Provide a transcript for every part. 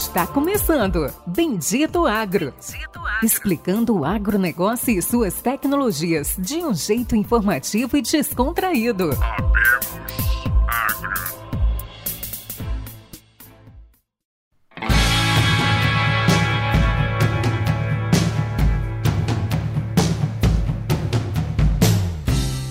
Está começando Bendito Agro. Bendito Agro. Explicando o agronegócio e suas tecnologias de um jeito informativo e descontraído.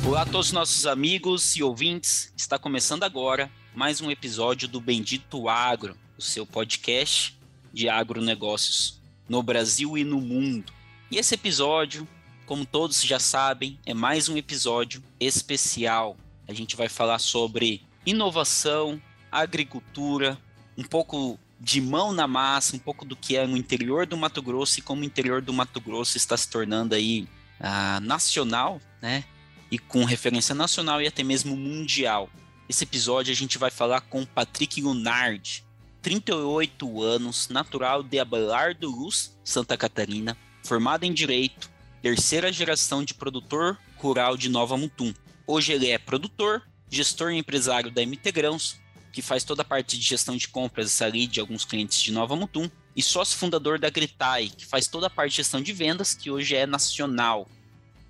Olá a todos os nossos amigos e ouvintes. Está começando agora mais um episódio do Bendito Agro, o seu podcast de agronegócios no Brasil e no mundo. E esse episódio, como todos já sabem, é mais um episódio especial. A gente vai falar sobre inovação, agricultura, um pouco de mão na massa, um pouco do que é no interior do Mato Grosso e como o interior do Mato Grosso está se tornando aí uh, nacional, né? E com referência nacional e até mesmo mundial. Esse episódio a gente vai falar com Patrick Lunardi, 38 anos, natural de Abelardo Luz, Santa Catarina, formado em Direito, terceira geração de produtor rural de Nova Mutum. Hoje ele é produtor, gestor e empresário da MT Grãos, que faz toda a parte de gestão de compras ali de alguns clientes de Nova Mutum, e sócio fundador da Gritai, que faz toda a parte de gestão de vendas, que hoje é nacional.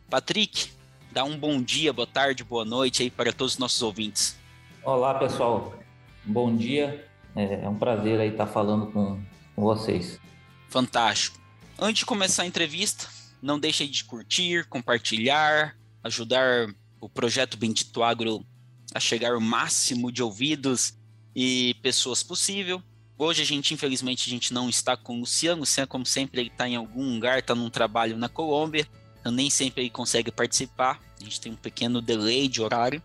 Patrick, dá um bom dia, boa tarde, boa noite aí para todos os nossos ouvintes. Olá, pessoal. Bom dia. É, é um prazer aí estar falando com, com vocês. Fantástico. Antes de começar a entrevista, não deixe de curtir, compartilhar, ajudar o projeto Bendito Agro a chegar ao máximo de ouvidos e pessoas possível. Hoje a gente, infelizmente, a gente não está com o Luciano. O Luciano, como sempre, ele está em algum lugar, está num trabalho na Colômbia. Então nem sempre ele consegue participar. A gente tem um pequeno delay de horário.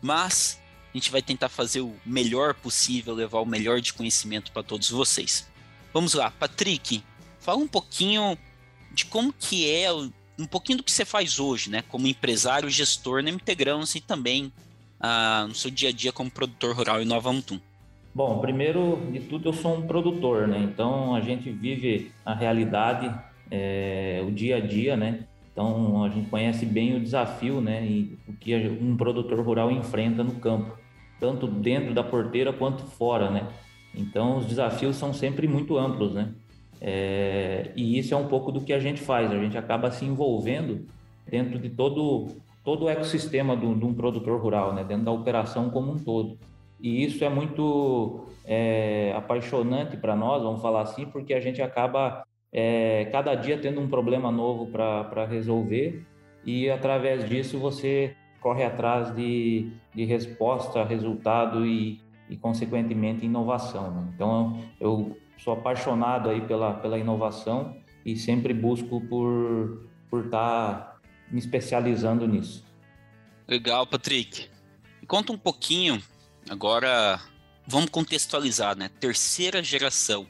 Mas a gente vai tentar fazer o melhor possível, levar o melhor de conhecimento para todos vocês. Vamos lá, Patrick, fala um pouquinho de como que é, um pouquinho do que você faz hoje, né? Como empresário, gestor na Integramos e também ah, no seu dia a dia como produtor rural em Nova Mutum. Bom, primeiro de tudo eu sou um produtor, né? Então a gente vive a realidade, é, o dia a dia, né? Então a gente conhece bem o desafio, né, e o que um produtor rural enfrenta no campo, tanto dentro da porteira quanto fora, né. Então os desafios são sempre muito amplos, né. É, e isso é um pouco do que a gente faz. A gente acaba se envolvendo dentro de todo todo o ecossistema de um produtor rural, né, dentro da operação como um todo. E isso é muito é, apaixonante para nós, vamos falar assim, porque a gente acaba é, cada dia tendo um problema novo para resolver e através disso você corre atrás de, de resposta, resultado e, e consequentemente inovação. Né? Então eu sou apaixonado aí pela, pela inovação e sempre busco por por estar tá me especializando nisso. Legal, Patrick. Conta um pouquinho agora. Vamos contextualizar, né? Terceira geração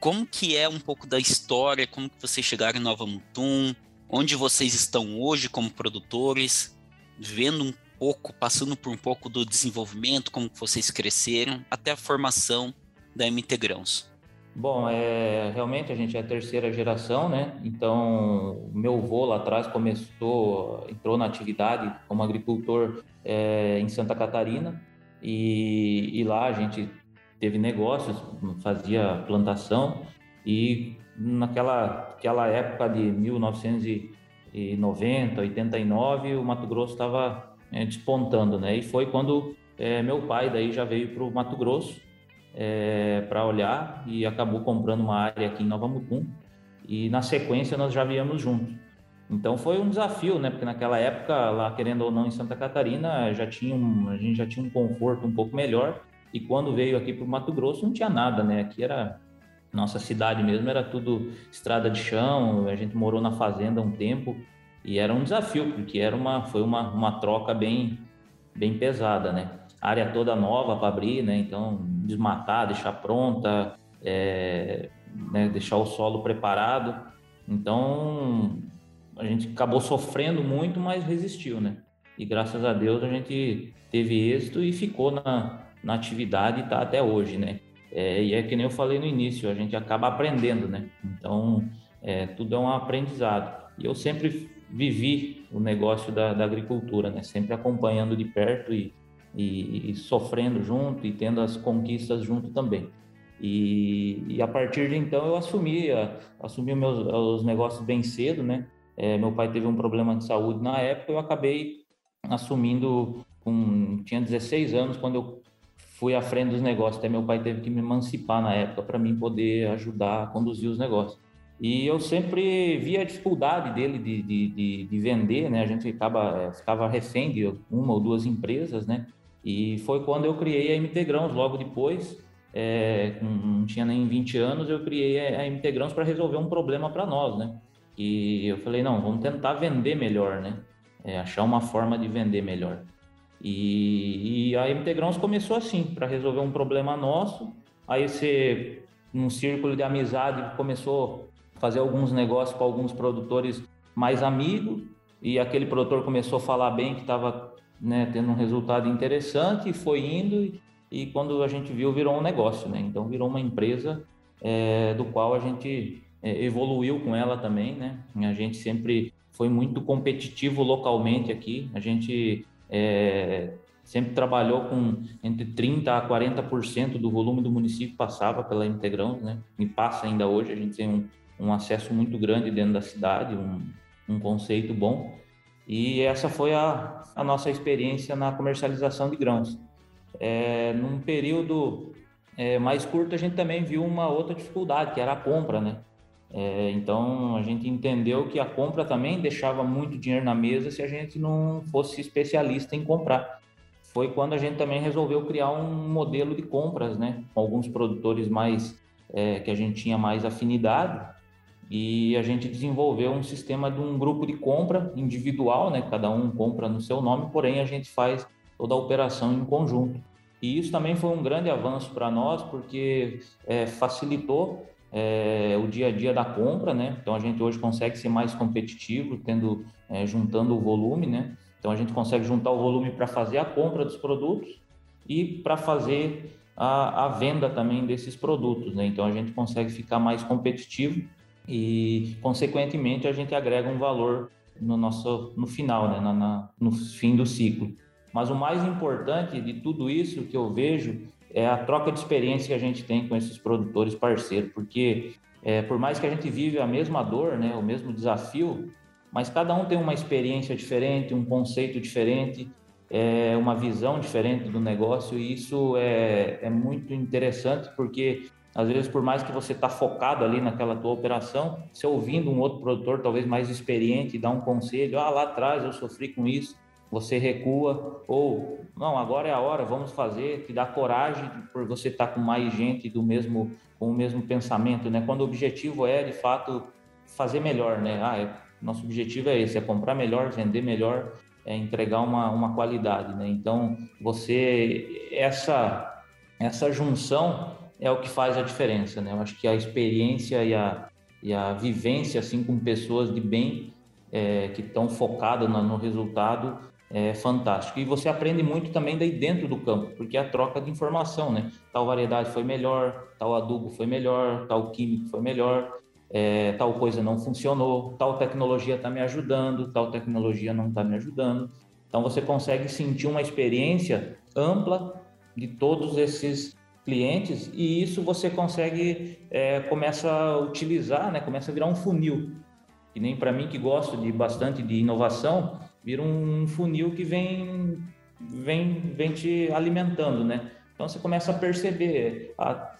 como que é um pouco da história, como que vocês chegaram em Nova Mutum, onde vocês estão hoje como produtores, vendo um pouco, passando por um pouco do desenvolvimento, como que vocês cresceram, até a formação da MT Grãos. Bom, é, realmente a gente é a terceira geração, né? Então, meu avô lá atrás começou, entrou na atividade como agricultor é, em Santa Catarina e, e lá a gente teve negócios, fazia plantação e naquela aquela época de 1990, 89, o Mato Grosso estava é, despontando, né? E foi quando é, meu pai daí já veio para o Mato Grosso é, para olhar e acabou comprando uma área aqui em Nova Mutum e na sequência nós já viemos juntos. Então foi um desafio, né? Porque naquela época, lá querendo ou não em Santa Catarina, já tinha um, a gente já tinha um conforto um pouco melhor e quando veio aqui para o Mato Grosso não tinha nada, né? Aqui era nossa cidade mesmo, era tudo estrada de chão. A gente morou na fazenda um tempo e era um desafio porque era uma foi uma, uma troca bem bem pesada, né? Área toda nova para abrir, né? Então desmatar, deixar pronta, é, né? deixar o solo preparado. Então a gente acabou sofrendo muito, mas resistiu, né? E graças a Deus a gente teve êxito e ficou na, na atividade e está até hoje, né? É, e é que nem eu falei no início, a gente acaba aprendendo, né? Então, é, tudo é um aprendizado. E eu sempre vivi o negócio da, da agricultura, né? Sempre acompanhando de perto e, e, e, sofrendo junto e tendo as conquistas junto também. E, e, a partir de então eu assumi, assumi meus, os negócios bem cedo, né? É, meu pai teve um problema de saúde na época, eu acabei assumindo com tinha 16 anos quando eu fui à frente dos negócios. Até meu pai teve que me emancipar na época para mim poder ajudar a conduzir os negócios. E eu sempre via a dificuldade dele de, de, de, de vender, né? A gente ficava, é, ficava refém de uma ou duas empresas, né? E foi quando eu criei a MT Grãos, logo depois, é, não tinha nem 20 anos, eu criei a MT Grãos para resolver um problema para nós, né? E eu falei, não, vamos tentar vender melhor, né? É, achar uma forma de vender melhor. E, e a MT Grãos começou assim, para resolver um problema nosso. Aí você, num círculo de amizade, começou a fazer alguns negócios com alguns produtores mais amigos. E aquele produtor começou a falar bem que estava né, tendo um resultado interessante e foi indo. E quando a gente viu, virou um negócio, né? Então virou uma empresa é, do qual a gente é, evoluiu com ela também, né? A gente sempre foi muito competitivo localmente aqui. A gente é, sempre trabalhou com entre 30% a 40% do volume do município passava pela Integrão, né? E passa ainda hoje. A gente tem um, um acesso muito grande dentro da cidade, um, um conceito bom. E essa foi a, a nossa experiência na comercialização de grãos. É, num período é, mais curto, a gente também viu uma outra dificuldade, que era a compra, né? É, então, a gente entendeu que a compra também deixava muito dinheiro na mesa se a gente não fosse especialista em comprar. Foi quando a gente também resolveu criar um modelo de compras, né? Com alguns produtores mais é, que a gente tinha mais afinidade e a gente desenvolveu um sistema de um grupo de compra individual, né? Cada um compra no seu nome, porém a gente faz toda a operação em conjunto. E isso também foi um grande avanço para nós, porque é, facilitou é, o dia a dia da compra, né? Então a gente hoje consegue ser mais competitivo, tendo é, juntando o volume, né? Então a gente consegue juntar o volume para fazer a compra dos produtos e para fazer a, a, venda também desses produtos, né? Então a gente consegue ficar mais competitivo e, consequentemente, a gente agrega um valor no nosso no final, né, na, na, no fim do ciclo. Mas o mais importante de tudo isso que eu vejo é a troca de experiência que a gente tem com esses produtores parceiros, porque é, por mais que a gente vive a mesma dor, né, o mesmo desafio, mas cada um tem uma experiência diferente, um conceito diferente, é, uma visão diferente do negócio e isso é, é muito interessante porque às vezes, por mais que você está focado ali naquela tua operação, você ouvindo um outro produtor, talvez mais experiente, dar um conselho, ah, lá atrás eu sofri com isso, você recua, ou não, agora é a hora, vamos fazer, te dá coragem por você estar tá com mais gente do mesmo, com o mesmo pensamento, né? Quando o objetivo é, de fato, fazer melhor, né? Ah, é, nosso objetivo é esse, é comprar melhor, vender melhor, é entregar uma, uma qualidade, né? Então, você, essa, essa junção é o que faz a diferença, né? Eu acho que a experiência e a, e a vivência, assim, com pessoas de bem, é, que estão focadas no, no, resultado, é fantástico. E você aprende muito também daí dentro do campo, porque é a troca de informação, né? Tal variedade foi melhor, tal adubo foi melhor, tal químico foi melhor, é, tal coisa não funcionou, tal tecnologia está me ajudando, tal tecnologia não está me ajudando. Então você consegue sentir uma experiência ampla de todos esses clientes e isso você consegue é, começa a utilizar, né? Começa a virar um funil. E nem para mim que gosto de bastante de inovação, vira um funil que vem vem vem te alimentando, né? Então você começa a perceber,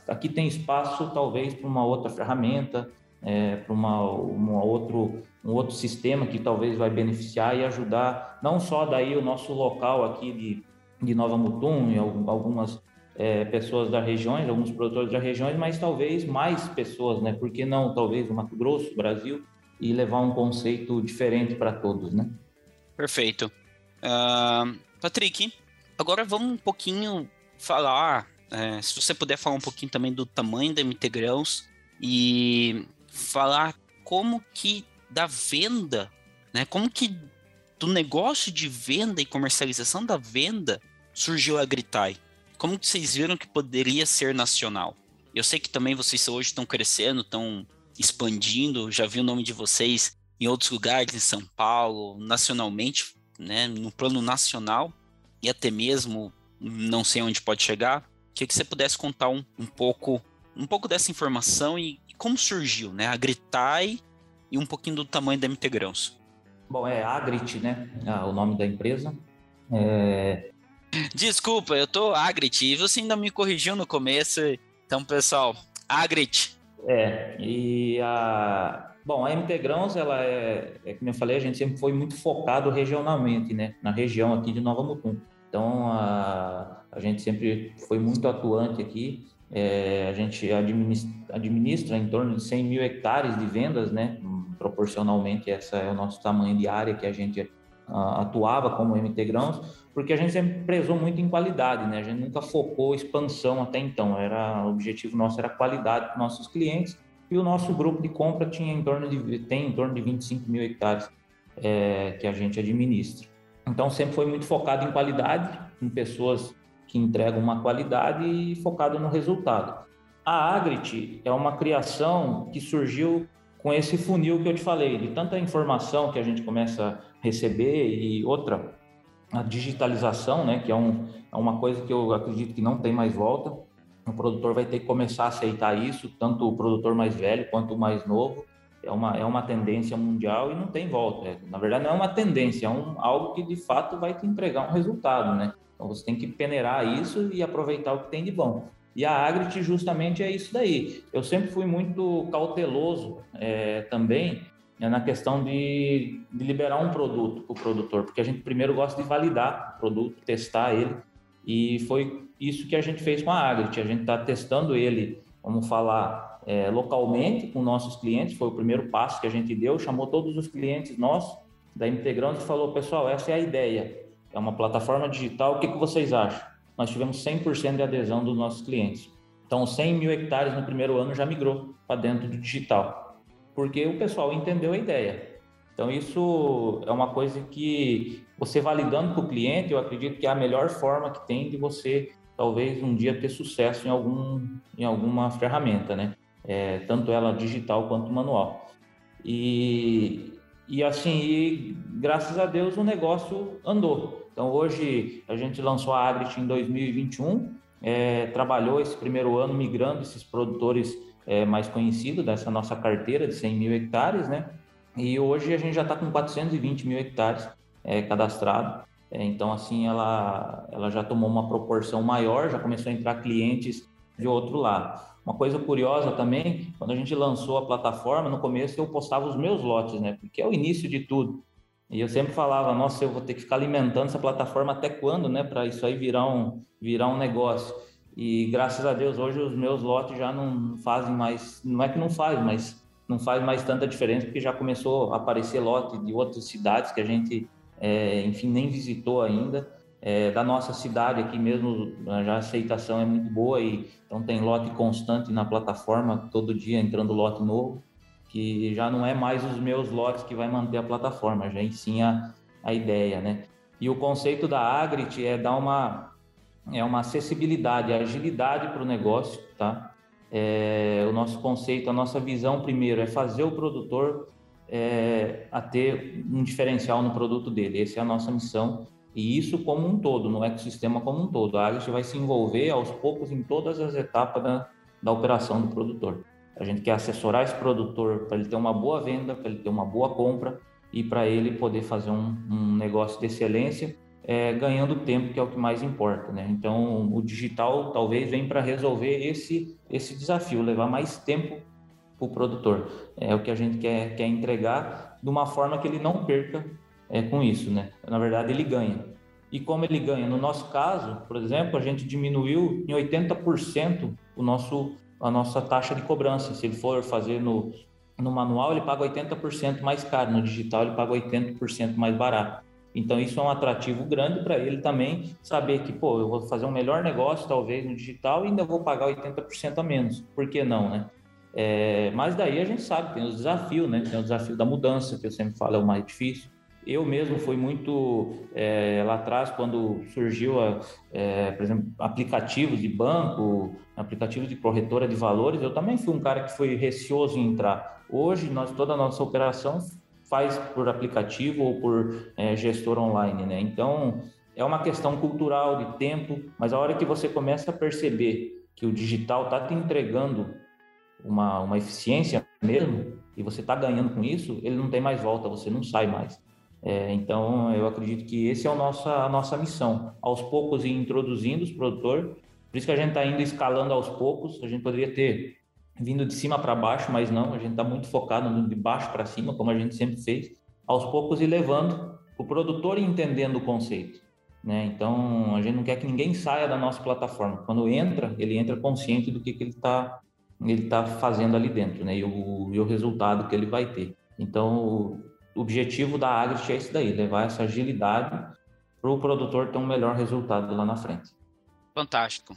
aqui tem espaço talvez para uma outra ferramenta, é, para uma, uma outro um outro sistema que talvez vai beneficiar e ajudar não só daí o nosso local aqui de, de Nova Mutum e algumas é, pessoas da região, alguns produtores da região, mas talvez mais pessoas, né? Por que não, talvez, o Mato Grosso, Brasil, e levar um conceito diferente para todos, né? Perfeito. Uh, Patrick, agora vamos um pouquinho falar, é, se você puder falar um pouquinho também do tamanho da MT Grãos e falar como que da venda, né? Como que do negócio de venda e comercialização da venda surgiu a Gritai? como que vocês viram que poderia ser nacional? Eu sei que também vocês hoje estão crescendo, estão expandindo, já vi o nome de vocês em outros lugares, em São Paulo, nacionalmente, né, no plano nacional, e até mesmo não sei onde pode chegar. Queria que você pudesse contar um, um pouco um pouco dessa informação e, e como surgiu, né? A Gritai e um pouquinho do tamanho da MT Grãos. Bom, é Agrit, né? Ah, o nome da empresa. É... Desculpa, eu tô Agrit e você ainda me corrigiu no começo. Então, pessoal, Agrit. É, e a. Bom, a MT Grãos, ela é, é, como eu falei, a gente sempre foi muito focado regionalmente, né? Na região aqui de Nova Mutum. Então, a, a gente sempre foi muito atuante aqui. É, a gente administra, administra, em torno de 100 mil hectares de vendas, né? Proporcionalmente, essa é o nosso tamanho de área que a gente atuava como MT Grãos, porque a gente sempre prezou muito em qualidade, né? A gente nunca focou expansão até então. Era o objetivo nosso era qualidade para nossos clientes e o nosso grupo de compra tinha em torno de tem em torno de 25 mil hectares é, que a gente administra. Então sempre foi muito focado em qualidade, em pessoas que entregam uma qualidade e focado no resultado. A Agrit é uma criação que surgiu com esse funil que eu te falei, de tanta informação que a gente começa a receber e outra, a digitalização, né, que é, um, é uma coisa que eu acredito que não tem mais volta. O produtor vai ter que começar a aceitar isso, tanto o produtor mais velho quanto o mais novo. É uma, é uma tendência mundial e não tem volta. É, na verdade, não é uma tendência, é um, algo que de fato vai te entregar um resultado, né? Então você tem que peneirar isso e aproveitar o que tem de bom. E a Agrit justamente é isso daí. Eu sempre fui muito cauteloso é, também né, na questão de, de liberar um produto para o produtor, porque a gente primeiro gosta de validar o produto, testar ele. E foi isso que a gente fez com a Agrit. A gente está testando ele, vamos falar, é, localmente com nossos clientes. Foi o primeiro passo que a gente deu. Chamou todos os clientes nossos da Integrante e falou: pessoal, essa é a ideia. É uma plataforma digital. O que, que vocês acham? nós tivemos 100% de adesão dos nossos clientes. Então, 100 mil hectares no primeiro ano já migrou para dentro do digital, porque o pessoal entendeu a ideia. Então, isso é uma coisa que você validando com o cliente, eu acredito que é a melhor forma que tem de você, talvez, um dia ter sucesso em, algum, em alguma ferramenta, né? É, tanto ela digital quanto manual. E, e assim, e, graças a Deus o negócio andou. Então, hoje a gente lançou a Agrit em 2021, é, trabalhou esse primeiro ano migrando esses produtores é, mais conhecidos dessa nossa carteira de 100 mil hectares, né? E hoje a gente já está com 420 mil hectares é, cadastrado. É, então, assim, ela, ela já tomou uma proporção maior, já começou a entrar clientes de outro lado. Uma coisa curiosa também, quando a gente lançou a plataforma, no começo eu postava os meus lotes, né? Porque é o início de tudo. E eu sempre falava, nossa, eu vou ter que ficar alimentando essa plataforma até quando, né, para isso aí virar um, virar um negócio. E graças a Deus hoje os meus lotes já não fazem mais, não é que não faz, mas não faz mais tanta diferença porque já começou a aparecer lote de outras cidades que a gente, é, enfim, nem visitou ainda. É, da nossa cidade aqui mesmo, já a aceitação é muito boa e então tem lote constante na plataforma, todo dia entrando lote novo que já não é mais os meus lotes que vai manter a plataforma, já sim a, a ideia, né? E o conceito da Agrit é dar uma, é uma acessibilidade, agilidade para o negócio, tá? É, o nosso conceito, a nossa visão primeiro é fazer o produtor é, a ter um diferencial no produto dele. Essa é a nossa missão e isso como um todo, no ecossistema como um todo. A Agrit vai se envolver aos poucos em todas as etapas da, da operação do produtor. A gente quer assessorar esse produtor para ele ter uma boa venda, para ele ter uma boa compra e para ele poder fazer um, um negócio de excelência, é, ganhando tempo, que é o que mais importa. Né? Então, o digital talvez venha para resolver esse, esse desafio, levar mais tempo para o produtor. É o que a gente quer, quer entregar de uma forma que ele não perca é, com isso. Né? Na verdade, ele ganha. E como ele ganha? No nosso caso, por exemplo, a gente diminuiu em 80% o nosso a nossa taxa de cobrança. Se ele for fazer no, no manual, ele paga 80% mais caro, no digital, ele paga 80% mais barato. Então, isso é um atrativo grande para ele também saber que, pô, eu vou fazer um melhor negócio, talvez, no digital e ainda vou pagar 80% a menos. Por que não, né? É, mas daí a gente sabe, tem os desafios, né? Tem o desafio da mudança, que eu sempre falo é o mais difícil. Eu mesmo fui muito é, lá atrás, quando surgiu, a, é, por exemplo, aplicativos de banco, aplicativos de corretora de valores, eu também fui um cara que foi receoso em entrar. Hoje, nós, toda a nossa operação faz por aplicativo ou por é, gestor online, né? Então, é uma questão cultural de tempo, mas a hora que você começa a perceber que o digital está te entregando uma, uma eficiência mesmo, e você está ganhando com isso, ele não tem mais volta, você não sai mais. É, então, eu acredito que esse é o nossa, a nossa missão. Aos poucos ir introduzindo os produtores, por isso que a gente está indo escalando aos poucos, a gente poderia ter vindo de cima para baixo, mas não, a gente está muito focado no de baixo para cima, como a gente sempre fez, aos poucos e levando o produtor entendendo o conceito. Né? Então, a gente não quer que ninguém saia da nossa plataforma. Quando entra, ele entra consciente do que, que ele está ele tá fazendo ali dentro né? e, o, e o resultado que ele vai ter. Então, o objetivo da Agrit é isso daí, levar essa agilidade para o produtor ter um melhor resultado lá na frente. Fantástico.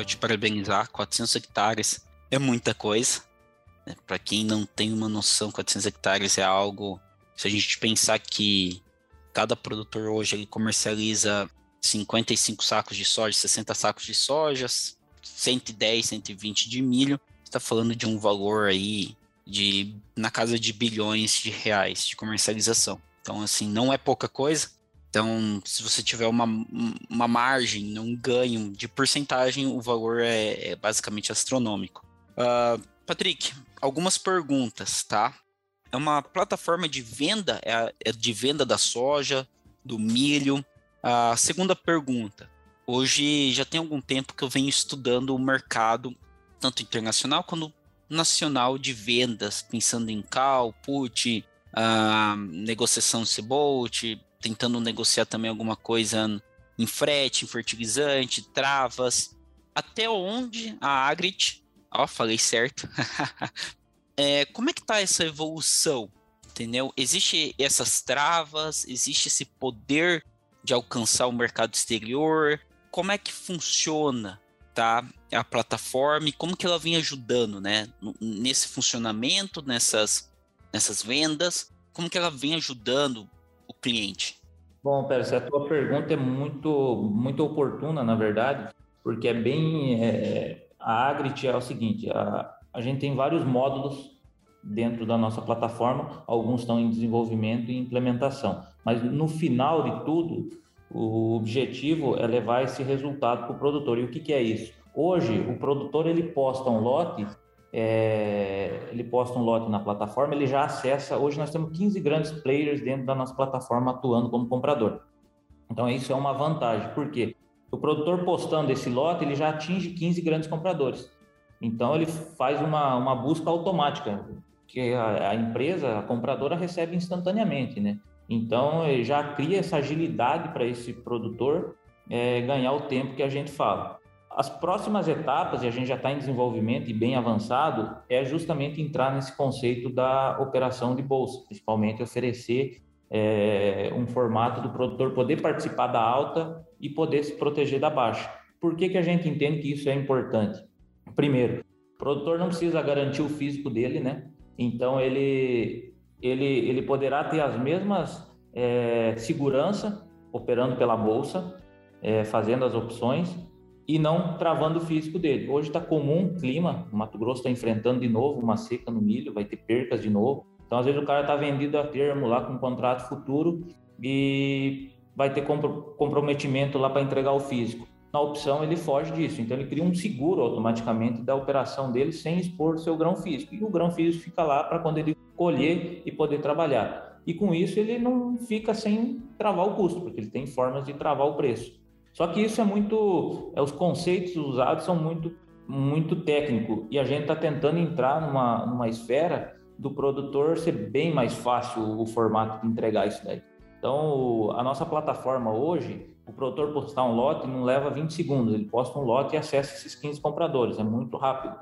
Quero te parabenizar. 400 hectares é muita coisa. Né? Para quem não tem uma noção, 400 hectares é algo. Se a gente pensar que cada produtor hoje ele comercializa 55 sacos de soja, 60 sacos de soja, 110, 120 de milho, está falando de um valor aí de na casa de bilhões de reais de comercialização. Então, assim, não é pouca coisa. Então, se você tiver uma, uma margem, um ganho de porcentagem, o valor é, é basicamente astronômico. Uh, Patrick, algumas perguntas, tá? É uma plataforma de venda, é, é de venda da soja, do milho. A segunda pergunta. Hoje já tem algum tempo que eu venho estudando o mercado, tanto internacional quanto nacional de vendas, pensando em cal, put, uh, negociação Cebolt, tentando negociar também alguma coisa em frete, em fertilizante, travas. Até onde a Agrit, ó, falei certo. é, como é que tá essa evolução? Entendeu? Existe essas travas, existe esse poder de alcançar o mercado exterior? Como é que funciona, tá? A plataforma e como que ela vem ajudando, né? Nesse funcionamento, nessas, nessas vendas, como que ela vem ajudando o cliente? Bom, Pérez, a tua pergunta é muito, muito oportuna, na verdade, porque é bem. É, a Agrit é o seguinte: a, a gente tem vários módulos dentro da nossa plataforma, alguns estão em desenvolvimento e implementação, mas no final de tudo, o objetivo é levar esse resultado para o produtor. E o que, que é isso? Hoje, o produtor ele posta um lote é, ele posta um lote na plataforma, ele já acessa. Hoje nós temos 15 grandes players dentro da nossa plataforma atuando como comprador. Então isso é uma vantagem, porque o produtor postando esse lote, ele já atinge 15 grandes compradores. Então ele faz uma, uma busca automática, que a, a empresa, a compradora recebe instantaneamente, né? Então já cria essa agilidade para esse produtor é, ganhar o tempo que a gente fala. As próximas etapas, e a gente já está em desenvolvimento e bem avançado, é justamente entrar nesse conceito da operação de bolsa, principalmente oferecer é, um formato do produtor poder participar da alta e poder se proteger da baixa. Por que, que a gente entende que isso é importante? Primeiro, o produtor não precisa garantir o físico dele, né? Então ele, ele, ele poderá ter as mesmas é, segurança operando pela bolsa, é, fazendo as opções, e não travando o físico dele. Hoje está comum o clima, o Mato Grosso está enfrentando de novo uma seca no milho, vai ter percas de novo. Então, às vezes, o cara está vendido a termo lá com um contrato futuro e vai ter comprometimento lá para entregar o físico. Na opção, ele foge disso. Então, ele cria um seguro automaticamente da operação dele sem expor seu grão físico. E o grão físico fica lá para quando ele colher e poder trabalhar. E com isso, ele não fica sem travar o custo, porque ele tem formas de travar o preço. Só que isso é muito, é, os conceitos usados são muito, muito técnico e a gente está tentando entrar numa, numa esfera do produtor ser bem mais fácil o formato de entregar isso daí. Então, a nossa plataforma hoje, o produtor postar um lote não leva 20 segundos, ele posta um lote e acessa esses 15 compradores, é muito rápido.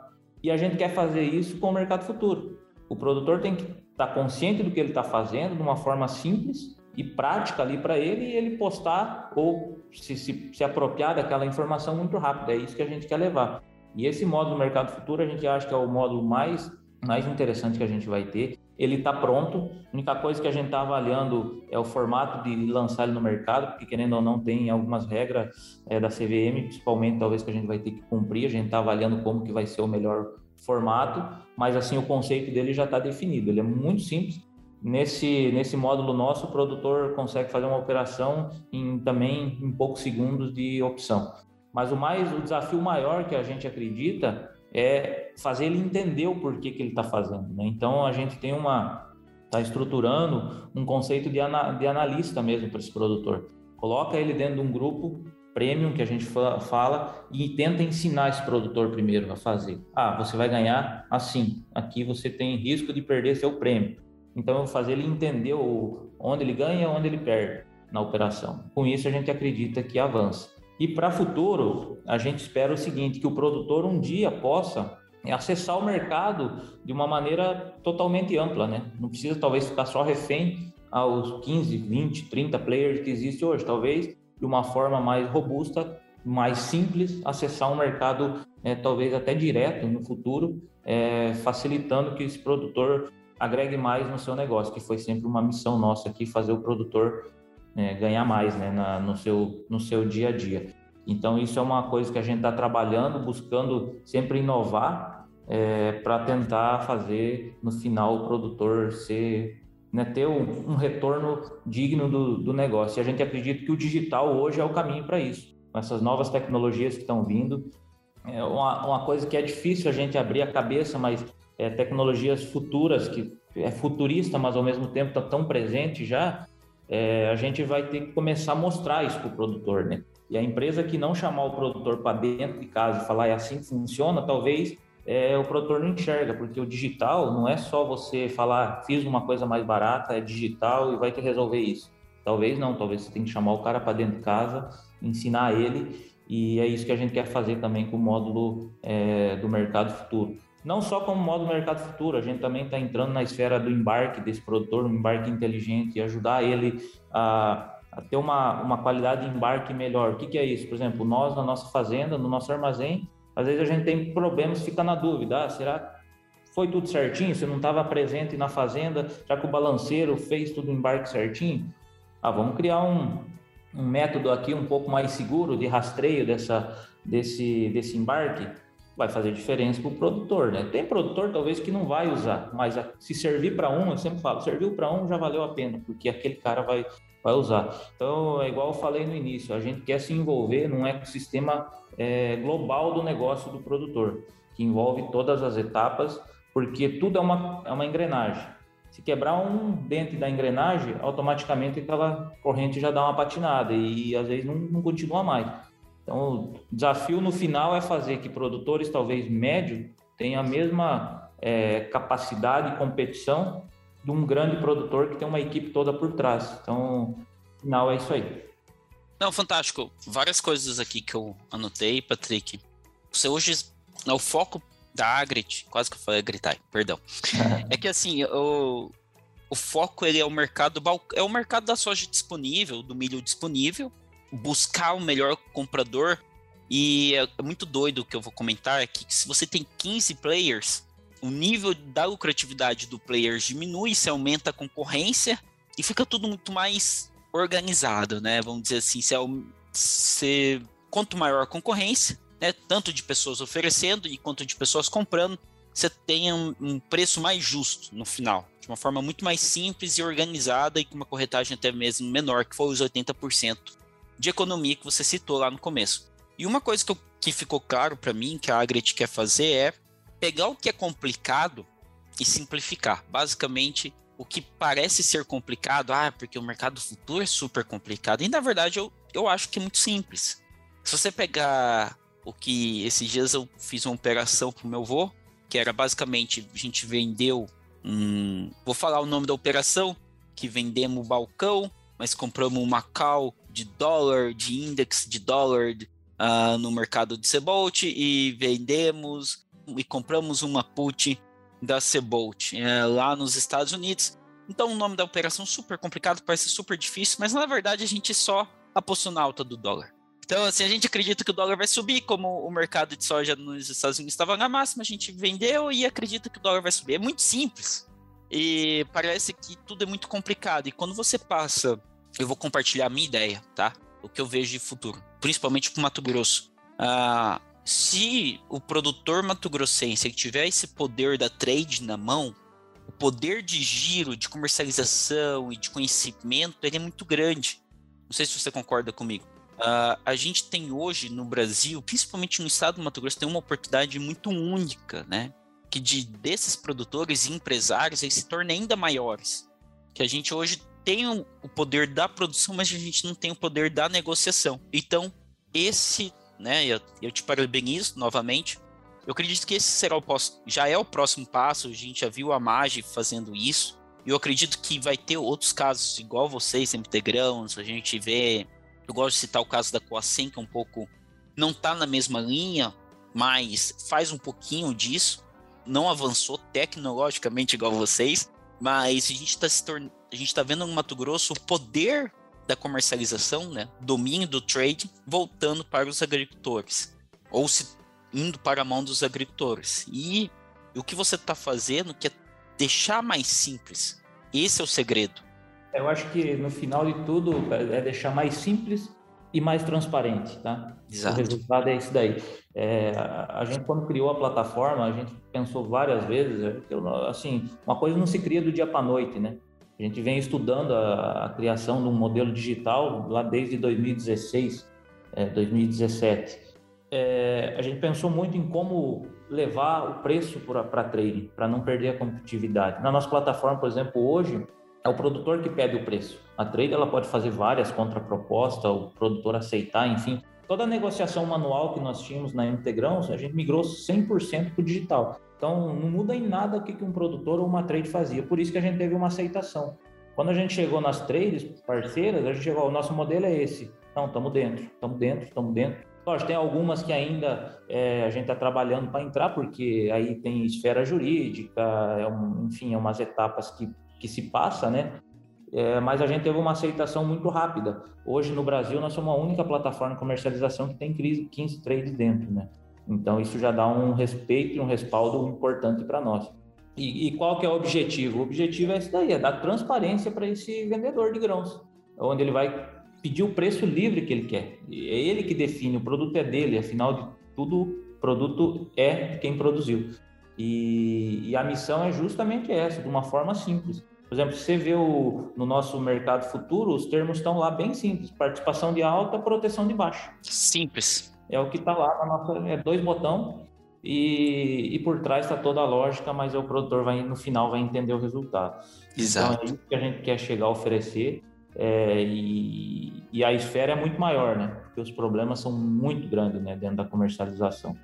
E a gente quer fazer isso com o mercado futuro. O produtor tem que estar tá consciente do que ele está fazendo de uma forma simples e prática ali para ele e ele postar ou se, se, se apropriar daquela informação muito rápido. É isso que a gente quer levar. E esse módulo do mercado futuro a gente acha que é o módulo mais, mais interessante que a gente vai ter. Ele está pronto. A única coisa que a gente está avaliando é o formato de lançar ele no mercado, porque querendo ou não tem algumas regras é, da CVM, principalmente talvez que a gente vai ter que cumprir. A gente está avaliando como que vai ser o melhor formato, mas assim o conceito dele já está definido. Ele é muito simples. Nesse, nesse módulo nosso, o produtor consegue fazer uma operação em, também em poucos segundos de opção. Mas o mais, o desafio maior que a gente acredita é fazer ele entender o porquê que ele está fazendo. Né? Então a gente tem uma está estruturando um conceito de, ana, de analista mesmo para esse produtor. Coloca ele dentro de um grupo premium que a gente fala e tenta ensinar esse produtor primeiro a fazer. Ah, você vai ganhar assim. Aqui você tem risco de perder seu prêmio. Então eu vou fazer ele entender o, onde ele ganha onde ele perde na operação. Com isso a gente acredita que avança. E para futuro, a gente espera o seguinte, que o produtor um dia possa acessar o mercado de uma maneira totalmente ampla, né? Não precisa talvez ficar só refém aos 15, 20, 30 players que existe hoje, talvez de uma forma mais robusta, mais simples, acessar um mercado é, talvez até direto no futuro, é, facilitando que esse produtor agregue mais no seu negócio, que foi sempre uma missão nossa aqui, fazer o produtor é, ganhar mais né, na, no, seu, no seu dia a dia. Então, isso é uma coisa que a gente está trabalhando, buscando sempre inovar é, para tentar fazer no final o produtor ser né, ter um, um, retorno digno do, do negócio. E a gente acredita que o digital hoje é o caminho para isso. Com essas novas tecnologias que estão vindo, é uma, uma coisa que é difícil a gente abrir a cabeça, mas é, tecnologias futuras, que é futurista, mas ao mesmo tempo está tão presente já, é, a gente vai ter que começar a mostrar isso para o produtor, né? E a empresa que não chamar o produtor para dentro de casa e falar é assim que funciona, talvez é, o produtor não enxerga, porque o digital não é só você falar, fiz uma coisa mais barata, é digital e vai te resolver isso. Talvez não, talvez você tenha que chamar o cara para dentro de casa, ensinar ele, e é isso que a gente quer fazer também com o módulo é, do mercado futuro. Não só como módulo mercado futuro, a gente também está entrando na esfera do embarque desse produtor, um embarque inteligente, e ajudar ele a, a ter uma, uma qualidade de embarque melhor. O que, que é isso? Por exemplo, nós na nossa fazenda, no nosso armazém, às vezes a gente tem problemas, fica na dúvida, ah, será que foi tudo certinho? Você não estava presente na fazenda, já que o balanceiro fez tudo o embarque certinho? Ah, vamos criar um, um método aqui um pouco mais seguro de rastreio dessa, desse, desse embarque, vai fazer diferença para o produtor, né? Tem produtor talvez que não vai usar, mas se servir para um, eu sempre falo, serviu para um já valeu a pena, porque aquele cara vai, vai usar. Então, é igual eu falei no início, a gente quer se envolver num ecossistema é, global do negócio do produtor, que envolve todas as etapas, porque tudo é uma, é uma engrenagem. Se quebrar um dente da engrenagem, automaticamente aquela corrente já dá uma patinada e, às vezes não, não continua mais. Então, o desafio no final é fazer que produtores, talvez médios, tenham a mesma é, capacidade e competição de um grande produtor que tem uma equipe toda por trás. Então, no final é isso aí. Não, fantástico. Várias coisas aqui que eu anotei, Patrick. Você hoje, é o foco da Agrit, quase que eu falei gritar, perdão. é que assim, o, o foco ele é o mercado é o mercado da soja disponível, do milho disponível, buscar o melhor comprador. E é, é muito doido o que eu vou comentar é que se você tem 15 players, o nível da lucratividade do player diminui, se aumenta a concorrência e fica tudo muito mais organizado, né? Vamos dizer assim, se, é se quanto maior a concorrência, né, tanto de pessoas oferecendo e quanto de pessoas comprando, você tenha um, um, preço mais justo no final, de uma forma muito mais simples e organizada e com uma corretagem até mesmo menor, que foi os 80% de economia que você citou lá no começo. E uma coisa que, eu, que ficou claro para mim que a Agret quer fazer é pegar o que é complicado e simplificar. Basicamente, o que parece ser complicado, ah, porque o mercado futuro é super complicado. E na verdade eu, eu acho que é muito simples. Se você pegar o que esses dias eu fiz uma operação pro meu avô, que era basicamente a gente vendeu um. Vou falar o nome da operação, que vendemos balcão, mas compramos uma call de dólar, de index de dólar uh, no mercado de Cebolt e vendemos e compramos uma put da Sebolt é, lá nos Estados Unidos. Então o nome da operação super complicado, parece super difícil, mas na verdade a gente só apostou na alta do dólar. Então, assim, a gente acredita que o dólar vai subir, como o mercado de soja nos Estados Unidos estava na máxima, a gente vendeu e acredita que o dólar vai subir. É muito simples. E parece que tudo é muito complicado. E quando você passa, eu vou compartilhar a minha ideia, tá? O que eu vejo de futuro, principalmente para o Mato Grosso. Ah, Se o produtor mato-grossense tiver esse poder da trade na mão, o poder de giro, de comercialização e de conhecimento ele é muito grande. Não sei se você concorda comigo. Uh, a gente tem hoje no Brasil, principalmente no estado do Mato Grosso, tem uma oportunidade muito única, né? Que de desses produtores e empresários eles se tornem ainda maiores. Que a gente hoje tem o poder da produção, mas a gente não tem o poder da negociação. Então, esse, né, eu, eu te parabenizo novamente. Eu acredito que esse será o já é o próximo passo. A gente já viu a Magi fazendo isso. Eu acredito que vai ter outros casos igual vocês, MT Grãos, a gente vê eu gosto de citar o caso da Coacen, que é um pouco. não está na mesma linha, mas faz um pouquinho disso. Não avançou tecnologicamente igual vocês, mas a gente está torn... a gente tá vendo no Mato Grosso o poder da comercialização, né, domínio do trade, voltando para os agricultores, ou se indo para a mão dos agricultores. E o que você está fazendo que é deixar mais simples. Esse é o segredo. Eu acho que no final de tudo é deixar mais simples e mais transparente, tá? Exato. O resultado é isso daí. É, a gente quando criou a plataforma, a gente pensou várias vezes, é, assim, uma coisa não se cria do dia para noite, né? A gente vem estudando a, a, criação de um modelo digital lá desde 2016, é, 2017. É, a gente pensou muito em como levar o preço para trading, para não perder a competitividade. Na nossa plataforma, por exemplo, hoje é o produtor que pede o preço. A trade ela pode fazer várias contrapropostas, o produtor aceitar, enfim. Toda a negociação manual que nós tínhamos na Integrãos, a gente migrou 100% para o digital. Então, não muda em nada o que um produtor ou uma trade fazia. Por isso que a gente teve uma aceitação. Quando a gente chegou nas trades parceiras, a gente chegou, o nosso modelo é esse. Não, estamos dentro, estamos dentro, estamos dentro. Lógico, tem algumas que ainda é, a gente está trabalhando para entrar, porque aí tem esfera jurídica, é um, enfim, é umas etapas que que se passa, né? É, mas a gente teve uma aceitação muito rápida. Hoje no Brasil nós somos a única plataforma de comercialização que tem 15 trades dentro, né? Então isso já dá um respeito e um respaldo importante para nós. E, e, qual que é o objetivo? O objetivo é esse daí, é dar transparência para esse vendedor de grãos, onde ele vai pedir o preço livre que ele quer. É ele que define, o produto é dele, afinal de tudo, produto é quem produziu. E, e, a missão é justamente essa, de uma forma simples. Por exemplo, se você vê o, no nosso mercado futuro, os termos estão lá bem simples: participação de alta, proteção de baixa. Simples. É o que está lá na nossa. É dois botão e, e por trás está toda a lógica, mas o produtor vai no final vai entender o resultado. Exato. Então é isso que a gente quer chegar a oferecer. É, e, e, a esfera é muito maior, né? Porque os problemas são muito grandes, né? Dentro da comercialização.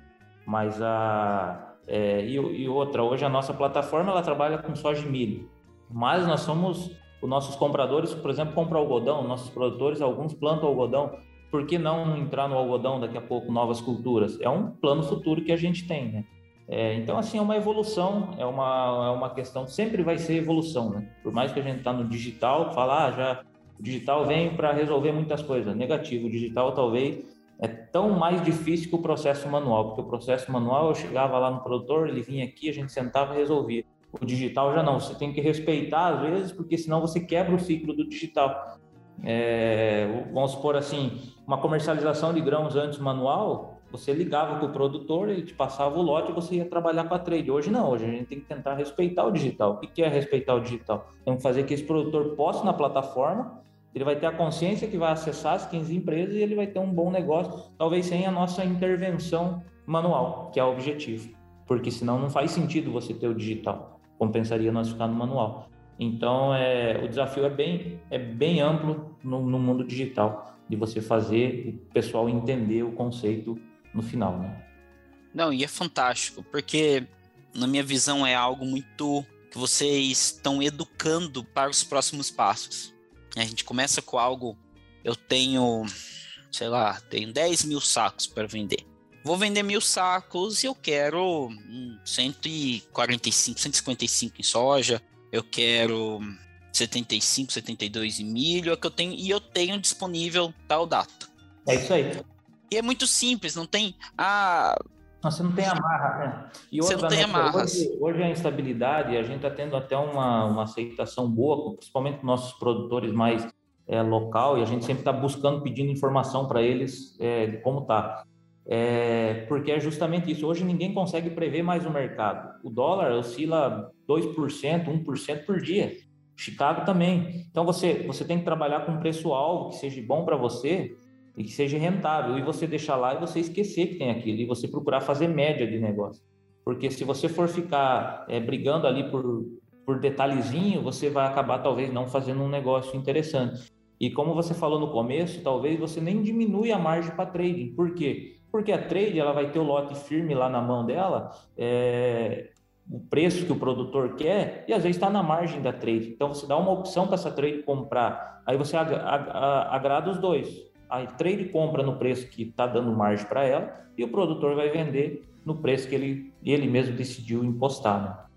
Mas a é, e, e, outra, hoje a nossa plataforma ela trabalha com soja e milho, mas nós somos os nossos compradores, por exemplo, compram algodão, nossos produtores, alguns plantam algodão. Por que não entrar no algodão daqui a pouco novas culturas? É um plano futuro que a gente tem, né? É, então, assim, é uma evolução, é uma, é uma questão, sempre vai ser evolução, né? Por mais que a gente está no digital, falar, ah, já o digital vem para resolver muitas coisas. Negativo, o digital talvez é tão mais difícil que o processo manual, porque o processo manual eu chegava lá no produtor, ele vinha aqui, a gente sentava e resolvia. O digital já não, você tem que respeitar às vezes, porque senão você quebra o ciclo do digital. É, vamos supor assim, uma comercialização de grãos antes manual, você ligava com o produtor, ele te passava o lote e você ia trabalhar com a trade. Hoje não, hoje a gente tem que tentar respeitar o digital. O que é respeitar o digital? Temos que fazer que esse produtor possa na plataforma ele vai ter a consciência que vai acessar as 15 empresas e ele vai ter um bom negócio, talvez sem a nossa intervenção manual, que é o objetivo. Porque senão não faz sentido você ter o digital. Compensaria nós ficar no manual. Então, é, o desafio é bem, é bem amplo no, no mundo digital, de você fazer o pessoal entender o conceito no final, né? Não, e é fantástico, porque na minha visão é algo muito que vocês estão educando para os próximos passos. A gente começa com algo. Eu tenho, sei lá, tenho 10 mil sacos para vender. Vou vender mil sacos e eu quero 145, 155 em soja. Eu quero 75, 72 em milho. É que eu tenho, e eu tenho disponível tal data. É isso aí. E é muito simples, não tem. Ah, você não tem amarra, né? E outra, você não tem né, amarras. Hoje, hoje, a instabilidade, a gente está tendo até uma, uma aceitação boa, principalmente com nossos produtores mais é, local, e a gente sempre está buscando, pedindo informação para eles é, de como está. é, porque é justamente isso. Hoje ninguém consegue prever mais o mercado. O dólar oscila 2%, 1% por dia. Chicago também. Então você, você tem que trabalhar com um preço-alvo que seja bom para você e que seja rentável. E você deixar lá e você esquecer que tem aquilo e você procurar fazer média de negócio. Porque se você for ficar é, brigando ali por, por detalhezinho, você vai acabar talvez não fazendo um negócio interessante. E como você falou no começo, talvez você nem diminui a margem para trading. Por quê? Porque a trade ela vai ter o lote firme lá na mão dela, é, o preço que o produtor quer, e às vezes está na margem da trade. Então você dá uma opção para essa trade comprar, aí você ag ag agrada os dois. A trade compra no preço que está dando margem para ela, e o produtor vai vender no preço que ele, ele mesmo decidiu impostar.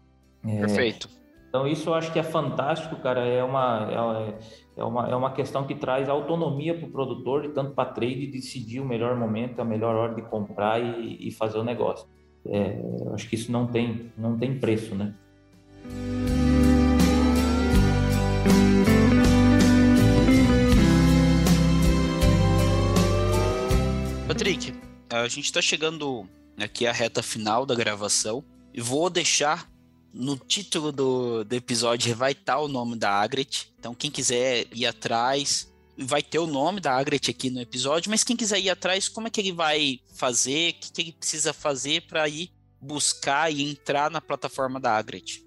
Né? É, Perfeito. Então isso eu acho que é fantástico, cara. É uma, é, é uma, é uma questão que traz autonomia para o produtor e tanto para trade decidir o melhor momento, a melhor hora de comprar e, e fazer o negócio. É, eu acho que isso não tem, não tem preço, né? Patrick, a gente está chegando aqui à reta final da gravação e vou deixar no título do, do episódio vai estar o nome da Agret. Então, quem quiser ir atrás, vai ter o nome da Agret aqui no episódio, mas quem quiser ir atrás, como é que ele vai fazer? O que, que ele precisa fazer para ir buscar e entrar na plataforma da Agret?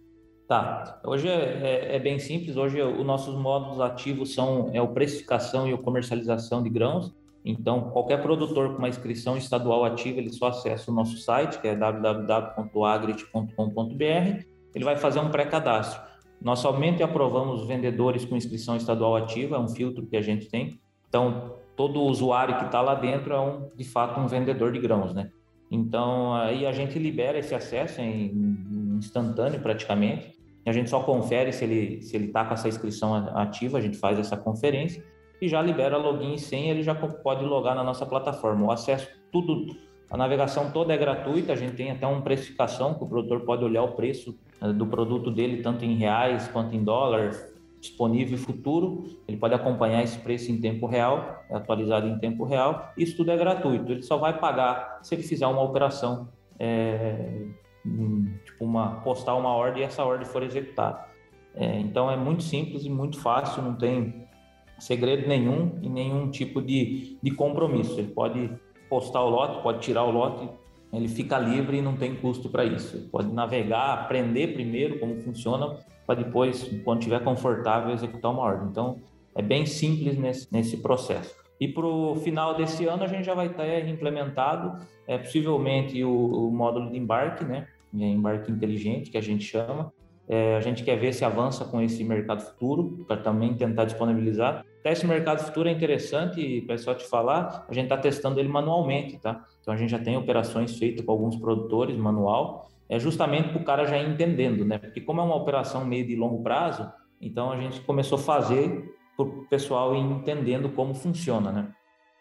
Tá. Hoje é, é, é, bem simples. Hoje os nossos módulos ativos são é o precificação e a comercialização de grãos. Então, qualquer produtor com uma inscrição estadual ativa, ele só acessa o nosso site, que é www.agrit.com.br. Ele vai fazer um pré-cadastro. Nós somente aprovamos vendedores com inscrição estadual ativa, é um filtro que a gente tem. Então, todo usuário que está lá dentro é, um, de fato, um vendedor de grãos, né? Então, aí a gente libera esse acesso em, instantâneo, praticamente. A gente só confere se ele se ele está com essa inscrição ativa, a gente faz essa conferência e já libera login e senha, ele já pode logar na nossa plataforma. O acesso, tudo, a navegação toda é gratuita, a gente tem até uma precificação que o produtor pode olhar o preço eh, do produto dele, tanto em reais quanto em dólar, disponível futuro. Ele pode acompanhar esse preço em tempo real, é atualizado em tempo real. Isso tudo é gratuito. Ele só vai pagar se ele fizer uma operação, é, tipo uma postar uma ordem e essa ordem for executada. É, então é muito simples e muito fácil, não tem segredo nenhum e nenhum tipo de, de compromisso. Ele pode postar o lote, pode tirar o lote, ele fica livre e não tem custo para isso. Ele pode navegar, aprender primeiro como funciona, para depois, quando estiver confortável, executar uma ordem. Então, é bem simples nesse, nesse processo. E para o final desse ano, a gente já vai ter implementado, é, possivelmente, o, o módulo de embarque, né? embarque inteligente, que a gente chama, é, a gente quer ver se avança com esse mercado futuro, para também tentar disponibilizar. Teste mercado futuro é interessante, para só te falar, a gente está testando ele manualmente, tá? Então a gente já tem operações feitas com alguns produtores manual, é justamente para o cara já ir entendendo, né? Porque como é uma operação meio de longo prazo, então a gente começou a fazer para o pessoal ir entendendo como funciona, né?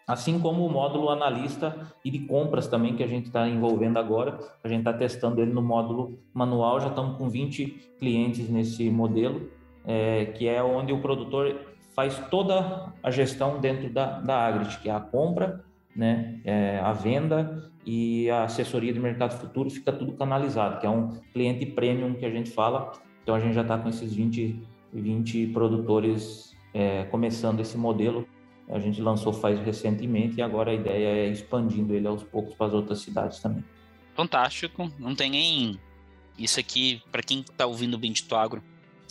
Assim como o módulo analista e de compras também, que a gente está envolvendo agora, a gente está testando ele no módulo manual, já estamos com 20 clientes nesse modelo, é, que é onde o produtor faz toda a gestão dentro da, da Agrit, que é a compra, né, é, a venda e a assessoria de mercado futuro, fica tudo canalizado, que é um cliente premium que a gente fala, então a gente já está com esses 20, 20 produtores é, começando esse modelo a gente lançou faz recentemente e agora a ideia é expandindo ele aos poucos para as outras cidades também. Fantástico, não tem nem isso aqui para quem está ouvindo o Bendito Agro.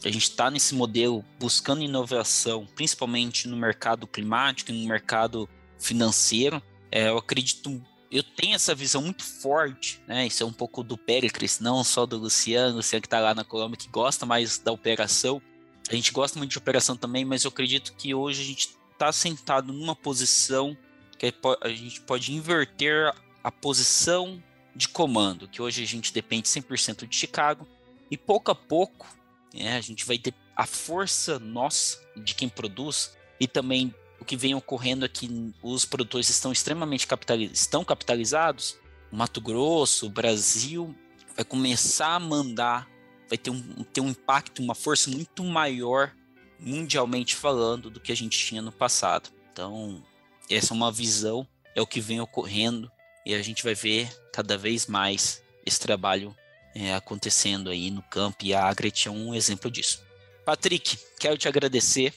A gente está nesse modelo buscando inovação, principalmente no mercado climático, no mercado financeiro. É, eu acredito, eu tenho essa visão muito forte, né? Isso é um pouco do Pericles, não só do Luciano, Luciano que está lá na Colômbia, que gosta mais da operação. A gente gosta muito de operação também, mas eu acredito que hoje a gente está sentado numa posição que a gente pode inverter a posição de comando, que hoje a gente depende 100% de Chicago, e pouco a pouco né, a gente vai ter a força nossa de quem produz e também o que vem ocorrendo é que os produtores estão extremamente capitaliz estão capitalizados. O Mato Grosso, o Brasil vai começar a mandar, vai ter um, ter um impacto, uma força muito maior mundialmente falando do que a gente tinha no passado. Então, essa é uma visão, é o que vem ocorrendo e a gente vai ver cada vez mais esse trabalho é, acontecendo aí no campo e a Agret é um exemplo disso. Patrick, quero te agradecer,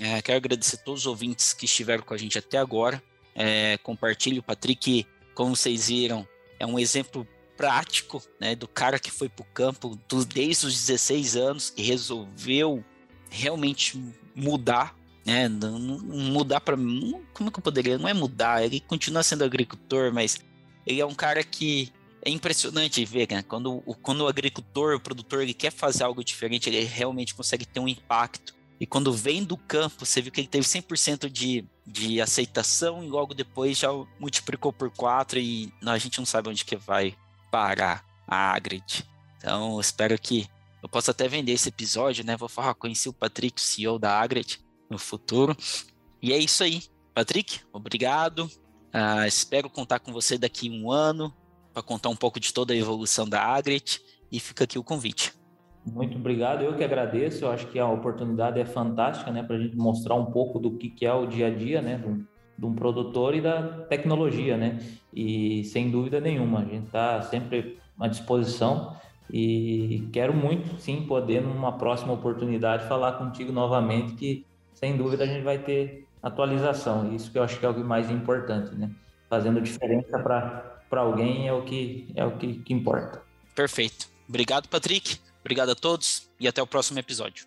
é, quero agradecer todos os ouvintes que estiveram com a gente até agora. É, o Patrick, como vocês viram, é um exemplo prático né, do cara que foi para o campo desde os 16 anos e resolveu realmente mudar né? Não, mudar para como é que eu poderia? Não é mudar, ele continua sendo agricultor, mas ele é um cara que é impressionante ver, né? Quando, quando o agricultor, o produtor, ele quer fazer algo diferente, ele realmente consegue ter um impacto. E quando vem do campo, você viu que ele teve 100% de, de aceitação e logo depois já multiplicou por 4 e a gente não sabe onde que vai parar a Agrid. Então, espero que eu possa até vender esse episódio, né? Vou falar, conheci o Patrick, CEO da Agrid no futuro. E é isso aí. Patrick, obrigado. Uh, espero contar com você daqui um ano para contar um pouco de toda a evolução da Agrit e fica aqui o convite. Muito obrigado, eu que agradeço. Eu acho que a oportunidade é fantástica, né, para a gente mostrar um pouco do que, que é o dia a dia, né, um, de um produtor e da tecnologia, né. E sem dúvida nenhuma, a gente está sempre à disposição e quero muito, sim, poder numa próxima oportunidade falar contigo novamente que sem dúvida a gente vai ter atualização. Isso que eu acho que é o mais importante, né? Fazendo diferença para alguém é o que é o que, que importa. Perfeito. Obrigado, Patrick. Obrigado a todos e até o próximo episódio.